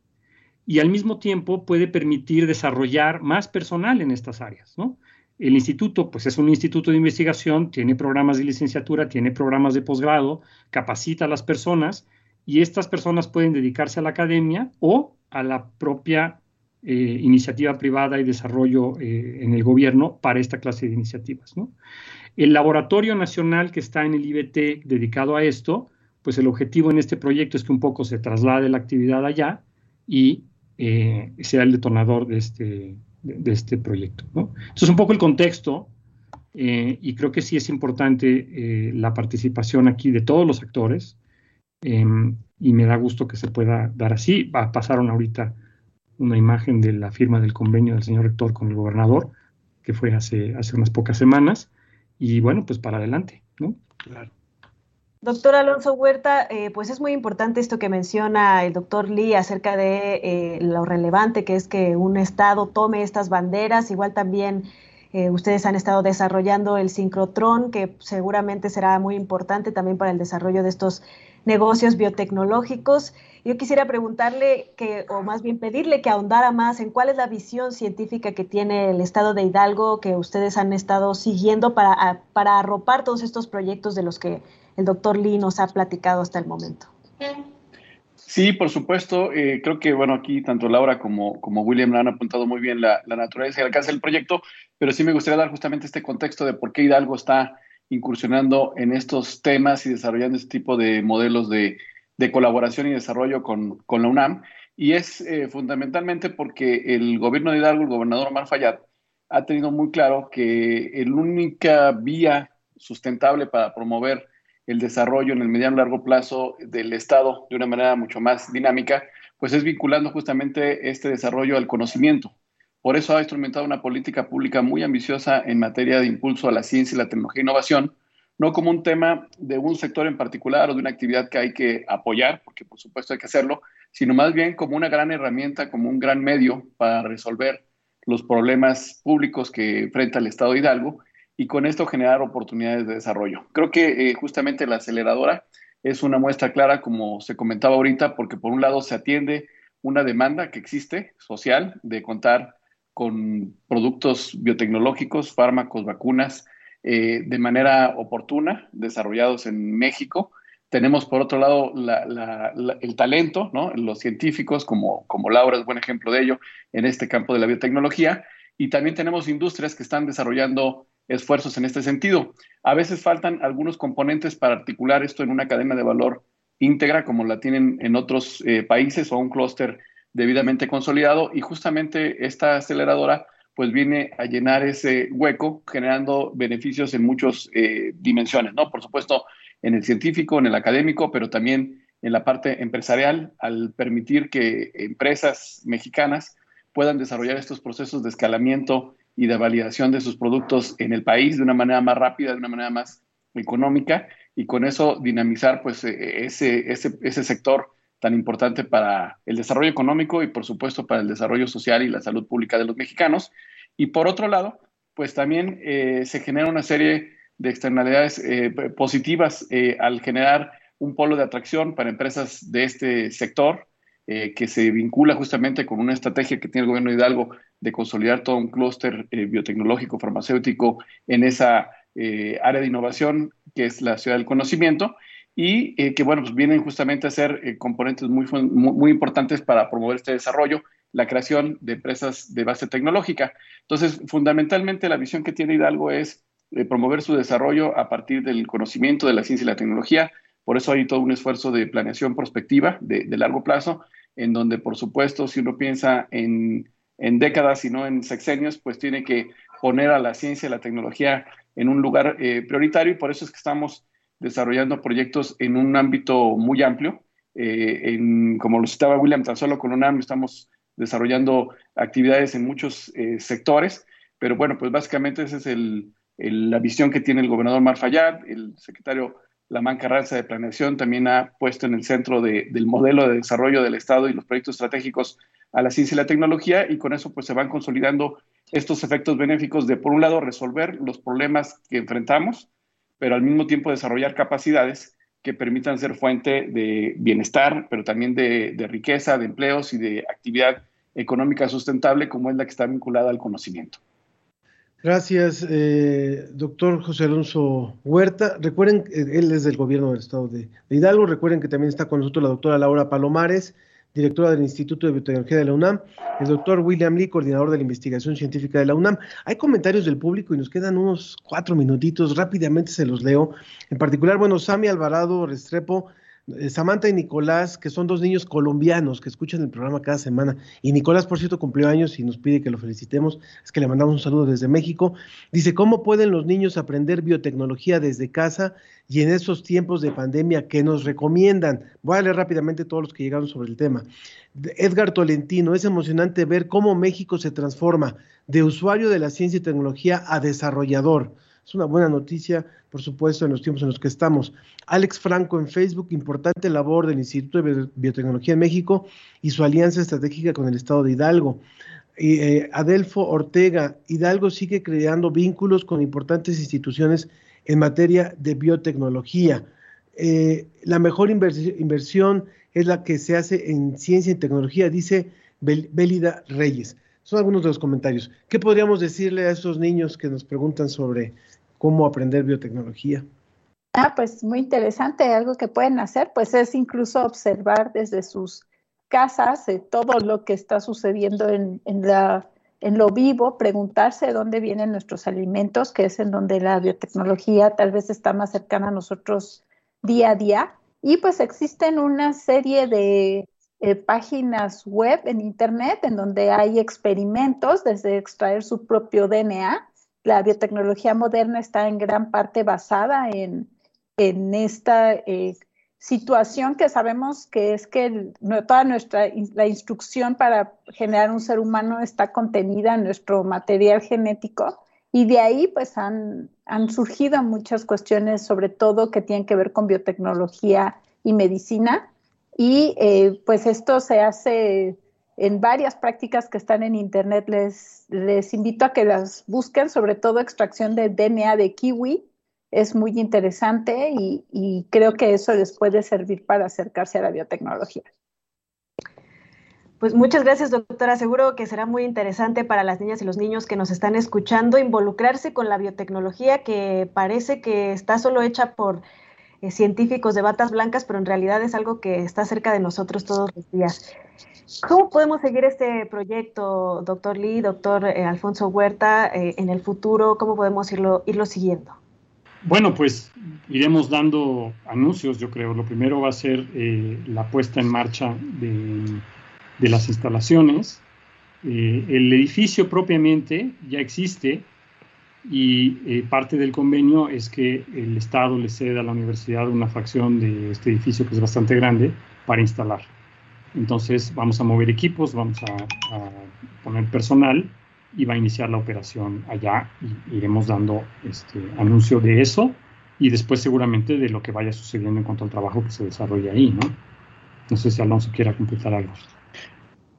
y al mismo tiempo puede permitir desarrollar más personal en estas áreas, ¿no? El instituto, pues es un instituto de investigación, tiene programas de licenciatura, tiene programas de posgrado, capacita a las personas y estas personas pueden dedicarse a la academia o a la propia eh, iniciativa privada y desarrollo eh, en el gobierno para esta clase de iniciativas. El laboratorio nacional que está en el IBT dedicado a esto, pues el objetivo en este proyecto es que un poco se traslade la actividad allá y eh, sea el detonador de este, de, este proyecto. ¿no? Entonces, un poco el contexto, eh, y creo que sí es importante eh, la participación aquí de todos los actores, em, y me da gusto que se pueda dar así. pasaron ahorita una imagen de la firma del convenio del señor rector con el gobernador, que fue hace, hace unas pocas semanas, y bueno, pues para adelante, ¿no? Claro. Doctor Alonso Huerta, eh, pues es muy importante esto que menciona el doctor Lee acerca de eh, lo relevante que es que un Estado tome estas banderas. Igual también eh, ustedes han estado desarrollando el sincrotrón, que seguramente será muy importante también para el desarrollo de estos negocios biotecnológicos. Yo quisiera preguntarle que, o más bien pedirle que ahondara más en cuál es la visión científica que tiene el Estado de Hidalgo que ustedes han estado siguiendo para, para arropar todos estos proyectos de los que el doctor Lee nos ha platicado hasta el momento. Sí, por supuesto. Eh, creo que, bueno, aquí tanto Laura como, como William han apuntado muy bien la, naturaleza y el alcance del proyecto, pero sí me gustaría dar justamente este contexto de por qué Hidalgo está incursionando en estos temas y desarrollando este tipo de modelos de, colaboración y desarrollo con, la UNAM. Y es eh, fundamentalmente porque el gobierno de Hidalgo, el gobernador Omar Fayad, ha tenido muy claro que la única vía sustentable para promover el desarrollo en el mediano y largo plazo del Estado de una manera mucho más dinámica, pues es vinculando justamente este desarrollo al conocimiento. Por eso ha instrumentado una política pública muy ambiciosa en materia de impulso a la ciencia y la tecnología e innovación, no como un tema de un sector en particular o de una actividad que hay que apoyar, porque por supuesto hay que hacerlo, sino más bien como una gran herramienta, como un gran medio para resolver los problemas públicos que enfrenta el Estado de Hidalgo y con esto generar oportunidades de desarrollo. Creo que eh, justamente la aceleradora es una muestra clara, como se comentaba ahorita, porque por un lado se atiende una demanda que existe social de contar con productos biotecnológicos, fármacos, vacunas, eh, de manera oportuna, desarrollados en México. Tenemos, por otro lado, el talento, ¿no? los científicos, como, como Laura es buen ejemplo de ello, en este campo de la biotecnología. Y también tenemos industrias que están desarrollando esfuerzos en este sentido. A veces faltan algunos componentes para articular esto en una cadena de valor íntegra, como la tienen en otros eh, países, o un clúster debidamente consolidado. Y justamente esta aceleradora pues viene a llenar ese hueco, generando beneficios en muchas eh, dimensiones, ¿no? Por supuesto, en el científico, en el académico, pero también en la parte empresarial, al permitir que empresas mexicanas puedan desarrollar estos procesos de escalamiento y de validación de sus productos en el país de una manera más rápida, de una manera más económica, y con eso dinamizar pues e, ese, ese, ese sector tan importante para el desarrollo económico y por supuesto para el desarrollo social y la salud pública de los mexicanos. Y por otro lado, pues también eh, se genera una serie de externalidades eh, positivas eh, al generar un polo de atracción para empresas de este sector, que se vincula justamente con una estrategia que tiene el gobierno de Hidalgo de consolidar todo un clúster biotecnológico, farmacéutico en esa área de innovación que es la ciudad del conocimiento y eh, que, bueno, pues vienen justamente a ser eh, componentes muy, muy, importantes para promover este desarrollo, la creación de empresas de base tecnológica. Entonces, fundamentalmente la visión que tiene Hidalgo es eh, promover su desarrollo a partir del conocimiento de la ciencia y la tecnología. Por eso hay todo un esfuerzo de planeación prospectiva de, largo plazo, en donde, por supuesto, si uno piensa en, en décadas y no en sexenios, pues tiene que poner a la ciencia y la tecnología en un lugar prioritario y por eso es que estamos desarrollando proyectos en un ámbito muy amplio. Eh, en, como lo citaba William, tan solo con UNAM estamos desarrollando actividades en muchos eh, sectores, pero bueno, pues básicamente esa es el, la visión que tiene el gobernador Mar Fayad, el secretario Lamán Carranza de Planeación también ha puesto en el centro del modelo de desarrollo del Estado y los proyectos estratégicos a la ciencia y la tecnología y con eso pues se van consolidando estos efectos benéficos de, por un lado, resolver los problemas que enfrentamos, pero al mismo tiempo desarrollar capacidades que permitan ser fuente de bienestar, pero también de, riqueza, de empleos y de actividad económica sustentable como es la que está vinculada al conocimiento. Gracias, eh, doctor José Alonso Huerta. Recuerden, eh, él es del gobierno del estado de, de, Hidalgo. Recuerden que también está con nosotros la doctora Laura Palomares, directora del Instituto de Biotecnología de la UNAM, el doctor William Lee, coordinador de la investigación científica de la UNAM. Hay comentarios del público y nos quedan unos cuatro minutitos, rápidamente se los leo. En particular, bueno, Sami Alvarado Restrepo Samantha y Nicolás, que son dos niños colombianos que escuchan el programa cada semana. Y Nicolás, por cierto, cumplió años y nos pide que lo felicitemos. Es que le mandamos un saludo desde México. Dice, ¿cómo pueden los niños aprender biotecnología desde casa y en estos tiempos de pandemia que nos recomiendan? Voy a leer rápidamente todos los que llegaron sobre el tema. Edgar Tolentino, es emocionante ver cómo México se transforma de usuario de la ciencia y tecnología a desarrollador. Es una buena noticia, por supuesto, en los tiempos en los que estamos. Alex Franco en Facebook, importante labor del Instituto de Biotecnología en México y su alianza estratégica con el Estado de Hidalgo. Eh, Adelfo Ortega, Hidalgo sigue creando vínculos con importantes instituciones en materia de biotecnología. Eh, la mejor inversión es la que se hace en ciencia y tecnología, dice Bélida Reyes. Son algunos de los comentarios. ¿Qué podríamos decirle a esos niños que nos preguntan sobre cómo aprender biotecnología. Ah, pues muy interesante. Algo que pueden hacer, pues es incluso observar desde sus casas eh, todo lo que está sucediendo en, la, en lo vivo, preguntarse dónde vienen nuestros alimentos, que es en donde la biotecnología tal vez está más cercana a nosotros día a día. Y pues existen una serie de eh, páginas web en Internet en donde hay experimentos desde extraer su propio DNA. La biotecnología moderna está en gran parte basada en, esta eh, situación que sabemos que es que toda nuestra la instrucción para generar un ser humano está contenida en nuestro material genético y de ahí pues han, han surgido muchas cuestiones sobre todo que tienen que ver con biotecnología y medicina y eh, pues esto se hace en varias prácticas que están en internet les, les invito a que las busquen sobre todo extracción de DNA de kiwi es muy interesante y, creo que eso les puede servir para acercarse a la biotecnología. Pues muchas gracias, doctora. Seguro que será muy interesante para las niñas y los niños que nos están escuchando involucrarse con la biotecnología que parece que está solo hecha por eh, científicos de batas blancas, pero en realidad es algo que está cerca de nosotros todos los días. ¿Cómo podemos seguir este proyecto, doctor Lee, doctor eh, Alfonso Huerta, eh, en el futuro? ¿Cómo podemos irlo, irlo siguiendo? Bueno, pues iremos dando anuncios, yo creo. Lo primero va a ser la puesta en marcha de, las instalaciones. El edificio propiamente ya existe y eh, parte del convenio es que el Estado le ceda a la universidad una fracción de este edificio que es bastante grande para instalar. Entonces vamos a mover equipos, vamos a, poner personal y va a iniciar la operación allá iremos dando este anuncio de eso y después seguramente de lo que vaya sucediendo en cuanto al trabajo que se desarrolla ahí, ¿no? No sé si Alonso quiera completar algo.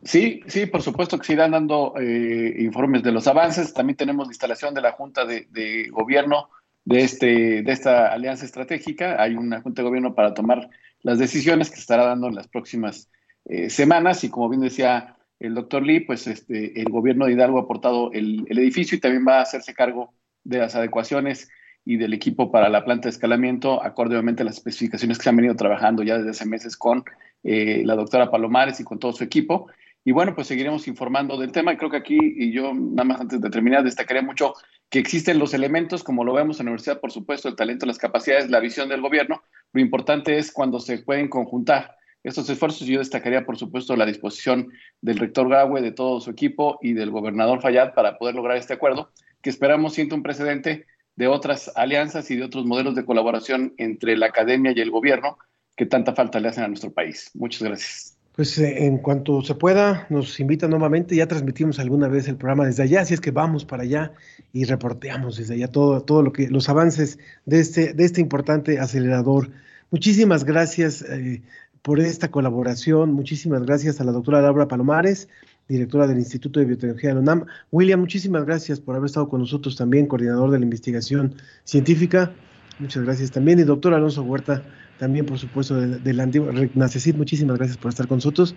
Sí, sí, por supuesto que se irán dando eh, informes de los avances. También tenemos la instalación de la Junta de, Gobierno de, este, de esta alianza estratégica. Hay una Junta de Gobierno para tomar las decisiones que se estará dando en las próximas eh, semanas y como bien decía el doctor Lee, pues este, el gobierno de Hidalgo ha aportado el, edificio y también va a hacerse cargo de las adecuaciones y del equipo para la planta de escalamiento, acorde a las especificaciones que se han venido trabajando ya desde hace meses con eh, la doctora Palomares y con todo su equipo. Y bueno, pues seguiremos informando del tema. Creo que aquí, y yo nada más antes de terminar, destacaría mucho que existen los elementos, como lo vemos en la universidad, por supuesto, el talento, las capacidades, la visión del gobierno. Lo importante es cuando se pueden conjuntar estos esfuerzos. Yo destacaría, por supuesto, la disposición del rector Graue, de todo su equipo y del gobernador Fayad para poder lograr este acuerdo, que esperamos sienta un precedente de otras alianzas y de otros modelos de colaboración entre la academia y el gobierno que tanta falta le hacen a nuestro país. Muchas gracias. Pues eh, en cuanto se pueda, nos invita nuevamente. Ya transmitimos alguna vez el programa desde allá, así es que vamos para allá y reporteamos desde allá todo, todo lo que los avances de este, de este importante acelerador. Muchísimas gracias, eh, por esta colaboración. Muchísimas gracias a la doctora Laura Palomares, directora del Instituto de Biotecnología de la UNAM. William, muchísimas gracias por haber estado con nosotros también, coordinador de la investigación científica. Muchas gracias también. Y doctor Alonso Huerta, también, por supuesto, del, antiguo RECNACECID. Muchísimas gracias por estar con nosotros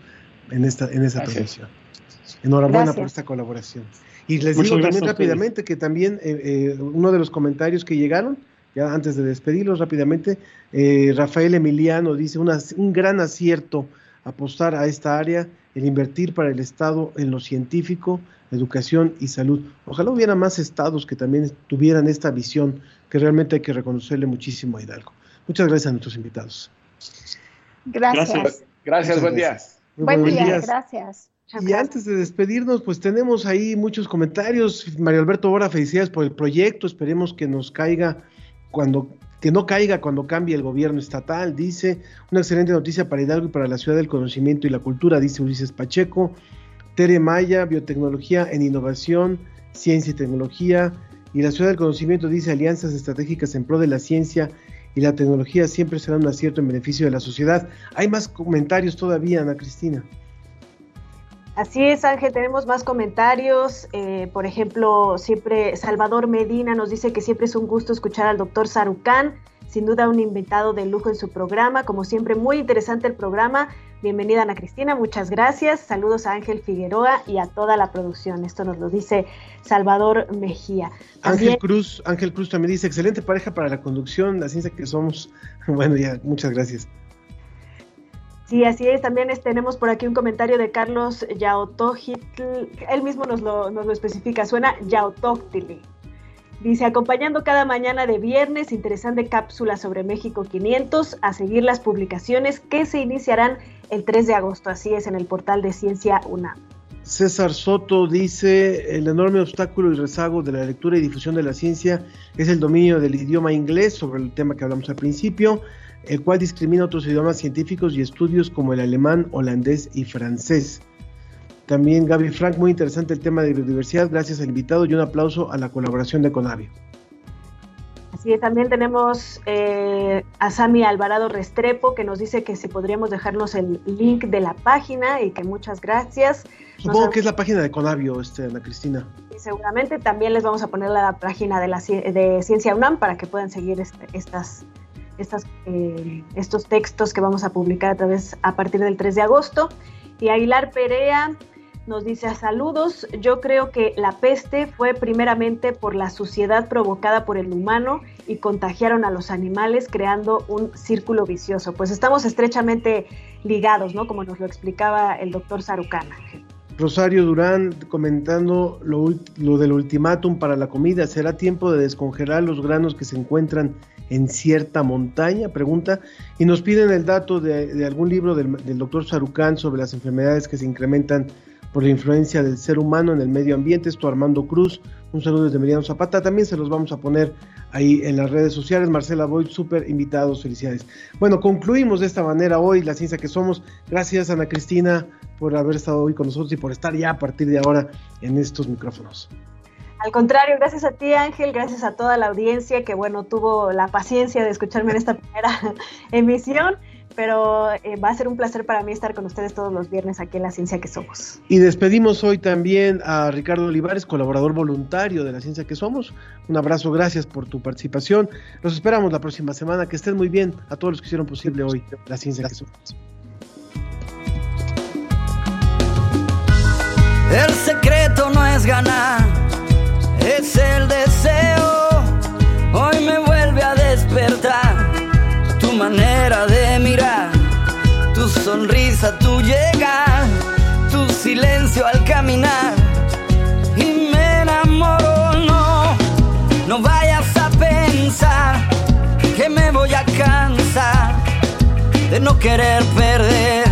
en esta, en esta transmisión. Enhorabuena por esta colaboración. Y les digo también rápidamente que también eh, eh, uno de los comentarios que llegaron ya antes de despedirlos rápidamente, eh, Rafael Emiliano dice un gran acierto apostar a esta área, el invertir para el Estado en lo científico, educación y salud. Ojalá hubiera más estados que también tuvieran esta visión, que realmente hay que reconocerle muchísimo a Hidalgo. Muchas gracias a nuestros invitados. Gracias. Gracias, buen día. buen día, gracias. Y antes de despedirnos, pues tenemos ahí muchos comentarios. Mario Alberto Bora, felicidades por el proyecto. Esperemos que nos caiga cuando que no caiga cuando cambie el gobierno estatal, dice, una excelente noticia para Hidalgo y para la ciudad del conocimiento y la cultura, dice Ulises Pacheco, Tere Maya, biotecnología en innovación, ciencia y tecnología, y la ciudad del conocimiento dice alianzas estratégicas en pro de la ciencia y la tecnología siempre será un acierto en beneficio de la sociedad. Hay más comentarios todavía, Ana Cristina. Así es, Ángel, tenemos más comentarios. Eh, por ejemplo, siempre Salvador Medina nos dice que siempre es un gusto escuchar al doctor Sarucán, sin duda un invitado de lujo en su programa. Como siempre, muy interesante el programa. Bienvenida Ana Cristina, muchas gracias. Saludos a Ángel Figueroa y a toda la producción. Esto nos lo dice Salvador Mejía. Ángel Cruz, Ángel Cruz también dice, excelente pareja para la conducción, la ciencia que somos. Bueno, ya, muchas gracias. Sí, así es. También tenemos por aquí un comentario de Carlos Yaotojitl. Él mismo nos lo, nos lo especifica. Suena Yaotóctili. Dice, acompañando cada mañana de viernes, interesante cápsula sobre México 500, a seguir las publicaciones que se iniciarán el 3 de agosto, así es, en el portal de Ciencia UNAM. César Soto dice, el enorme obstáculo y rezago de la lectura y difusión de la ciencia es el dominio del idioma inglés, sobre el tema que hablamos al principio, el cual discrimina otros idiomas científicos y estudios como el alemán, holandés y francés. También Gaby Frank, muy interesante el tema de biodiversidad, gracias al invitado y un aplauso a la colaboración de Conavio. Así es, también tenemos eh, a Sami Alvarado Restrepo que nos dice que si podríamos dejarnos el link de la página y que muchas gracias. Supongo que es la página de Conavio, este, Ana Cristina. Y seguramente también les vamos a poner la página de, la, de Ciencia UNAM para que puedan seguir este, estas, estas, eh, estos textos que vamos a publicar a, través, a partir del 3 de agosto. Y Aguilar Perea nos dice saludos, yo creo que la peste fue primeramente por la suciedad provocada por el humano y contagiaron a los animales creando un círculo vicioso. Pues estamos estrechamente ligados, ¿no? Como nos lo explicaba el doctor Sarucana. Rosario Durán comentando lo, lo, del ultimátum para la comida. ¿Será tiempo de descongelar los granos que se encuentran en cierta montaña? Pregunta. Y nos piden el dato de, algún libro del, del doctor Sarucán sobre las enfermedades que se incrementan por la influencia del ser humano en el medio ambiente. Esto Armando Cruz, un saludo desde Meridiano Zapata. También se los vamos a poner ahí en las redes sociales. Marcela Boyd, súper invitados, felicidades. Bueno, concluimos de esta manera hoy la ciencia que somos. Gracias Ana Cristina por haber estado hoy con nosotros y por estar ya a partir de ahora en estos micrófonos. Al contrario, gracias a ti Ángel, gracias a toda la audiencia que bueno tuvo la paciencia de escucharme en esta primera emisión pero eh, va a ser un placer para mí estar con ustedes todos los viernes aquí en La Ciencia que Somos. Y despedimos hoy también a Ricardo Olivares, colaborador voluntario de La Ciencia que Somos. Un abrazo, gracias por tu participación. Los esperamos la próxima semana. Que estén muy bien a todos los que hicieron posible hoy La Ciencia que Somos. El secreto no es ganar, es el deseo. Hoy me vuelve a despertar manera de mirar, tu sonrisa, tu llegar, tu silencio al caminar. Y me enamoro, no, no vayas a pensar que me voy a cansar de no querer perder,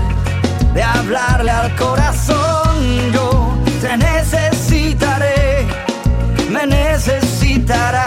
de hablarle al corazón. Yo te necesitaré, me necesitarás.